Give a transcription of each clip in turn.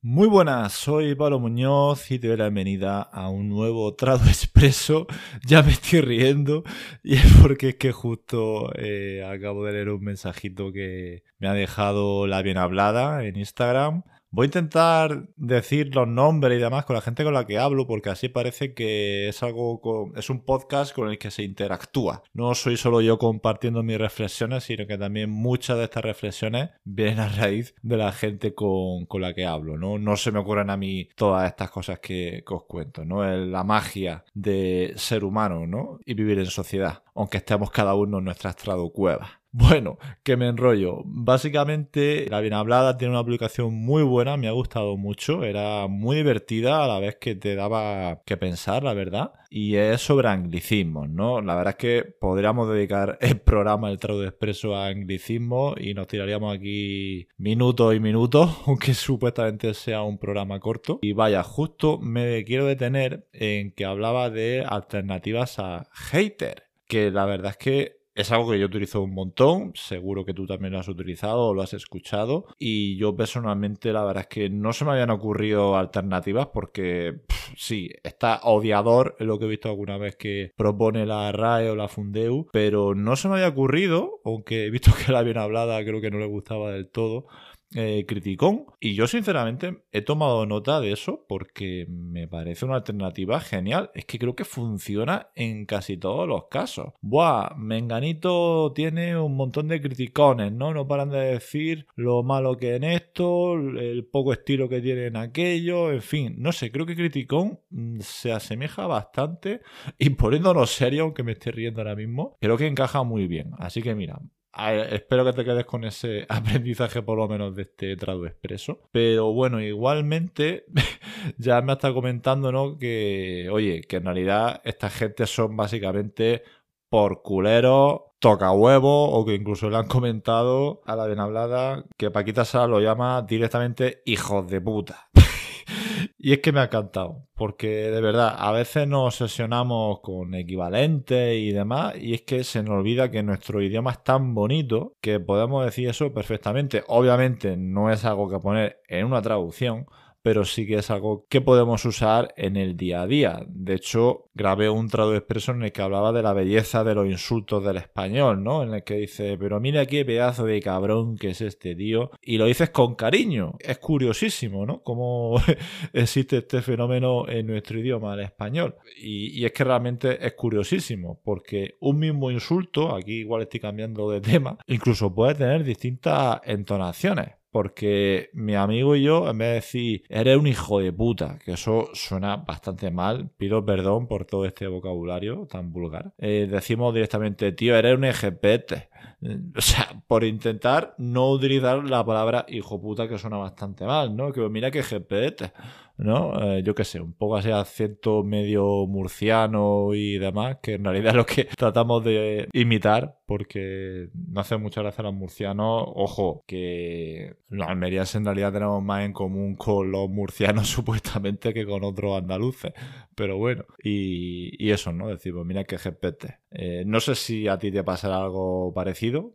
Muy buenas, soy Pablo Muñoz y te doy la bienvenida a un nuevo Trado Expreso. Ya me estoy riendo y es porque es que justo eh, acabo de leer un mensajito que me ha dejado la bien hablada en Instagram Voy a intentar decir los nombres y demás con la gente con la que hablo, porque así parece que es algo es un podcast con el que se interactúa. No soy solo yo compartiendo mis reflexiones, sino que también muchas de estas reflexiones vienen a raíz de la gente con, la que hablo. ¿no? no se me ocurren a mí todas estas cosas que, os cuento, ¿no? La magia de ser humano, ¿no? Y vivir en sociedad, aunque estemos cada uno en nuestra estrado cueva. Bueno, que me enrollo. Básicamente, La Bien Hablada tiene una aplicación muy buena, me ha gustado mucho. Era muy divertida a la vez que te daba que pensar, la verdad. Y es sobre anglicismos, ¿no? La verdad es que podríamos dedicar el programa El Traudo Expreso a anglicismos y nos tiraríamos aquí minutos y minutos, aunque supuestamente sea un programa corto. Y vaya, justo me quiero detener en que hablaba de alternativas a hater. Que la verdad es que es algo que yo utilizo un montón, seguro que tú también lo has utilizado o lo has escuchado y yo personalmente la verdad es que no se me habían ocurrido alternativas porque sí, está odiador lo que he visto alguna vez que propone la RAE o la Fundeu, pero no se me había ocurrido, aunque he visto que la bien hablada creo que no le gustaba del todo, eh, criticón. Y yo sinceramente he tomado nota de eso porque me parece una alternativa genial. Es que creo que funciona en casi todos los casos. Buah, Menganito tiene un montón de criticones, ¿no? No paran de decir lo malo que en esto, el poco estilo que tiene en aquello, en fin, no sé, creo que criticón mm, se asemeja bastante y poniéndonos serio, aunque me esté riendo ahora mismo, creo que encaja muy bien. Así que mira, espero que te quedes con ese aprendizaje por lo menos de este trado expreso. Pero bueno, igualmente ya me está comentando, ¿no? Que, oye, que en realidad esta gente son básicamente por culeros, toca huevo o que incluso le han comentado a la bien hablada que Paquita Sala lo llama directamente hijos de puta. Y es que me ha encantado, porque de verdad, a veces nos obsesionamos con equivalentes y demás, y es que se nos olvida que nuestro idioma es tan bonito que podemos decir eso perfectamente. Obviamente no es algo que poner en una traducción, pero sí que es algo que podemos usar en el día a día. De hecho, grabé un trado expreso en el que hablaba de la belleza de los insultos del español, ¿no? En el que dice, pero mira qué pedazo de cabrón que es este tío. Y lo dices con cariño. Es curiosísimo, ¿no? Cómo existe este fenómeno en nuestro idioma, el español. Y, y es que realmente es curiosísimo, porque un mismo insulto, aquí igual estoy cambiando de tema, incluso puede tener distintas entonaciones. Porque mi amigo y yo, en vez de decir, eres un hijo de puta, que eso suena bastante mal, pido perdón por todo este vocabulario tan vulgar, eh, decimos directamente, tío, eres un ejepete. O sea, por intentar no utilizar la palabra hijo puta, que suena bastante mal, ¿no? Que mira que ejepete. ¿no? Eh, yo qué sé, un poco así acento medio murciano y demás, que en realidad es lo que tratamos de imitar, porque no hace mucha gracia los murcianos. Ojo, que los almerias en realidad tenemos más en común con los murcianos supuestamente que con otros andaluces. Pero bueno, y, eso, ¿no? Decimos, mira qué GPT. Eh, no sé si a ti te pasará algo parecido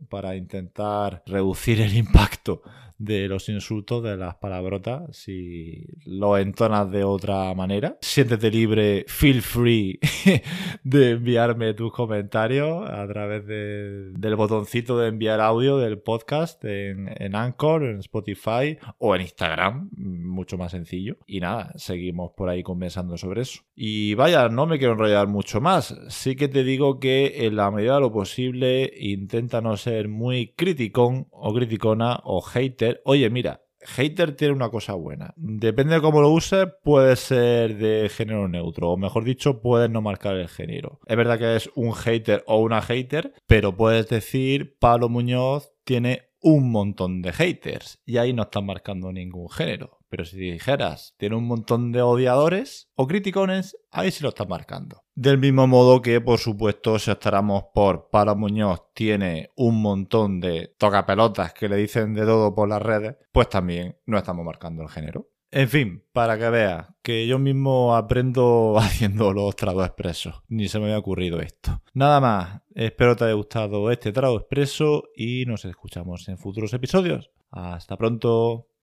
para intentar reducir el impacto de los insultos, de las palabrotas, si lo entonas de otra manera. Siéntete libre, feel free de enviarme tus comentarios a través del botoncito de enviar audio del podcast en, en Anchor, en Spotify o en Instagram, mucho más sencillo. Y nada, seguimos por ahí conversando sobre eso. Y vaya, no me quiero enrollar mucho más. Sí que te digo que en la medida de lo posible intenta no ser muy criticón o criticona o hater oye, mira, hater tiene una cosa buena. Depende de cómo lo uses, puede ser de género neutro, o mejor dicho, puedes no marcar el género. Es verdad que es un hater o una hater, pero puedes decir, Pablo Muñoz tiene un montón de haters, y ahí no estás marcando ningún género. Pero si dijeras, tiene un montón de odiadores o criticones, ahí sí lo estás marcando. Del mismo modo que, por supuesto, si estaremos por Pablo Muñoz tiene un montón de tocapelotas que le dicen de todo por las redes, pues también no estamos marcando el género. En fin, para que veas que yo mismo aprendo haciendo los tragos expresos. Ni se me había ocurrido esto. Nada más, espero te haya gustado este trago expreso y nos escuchamos en futuros episodios. Hasta pronto.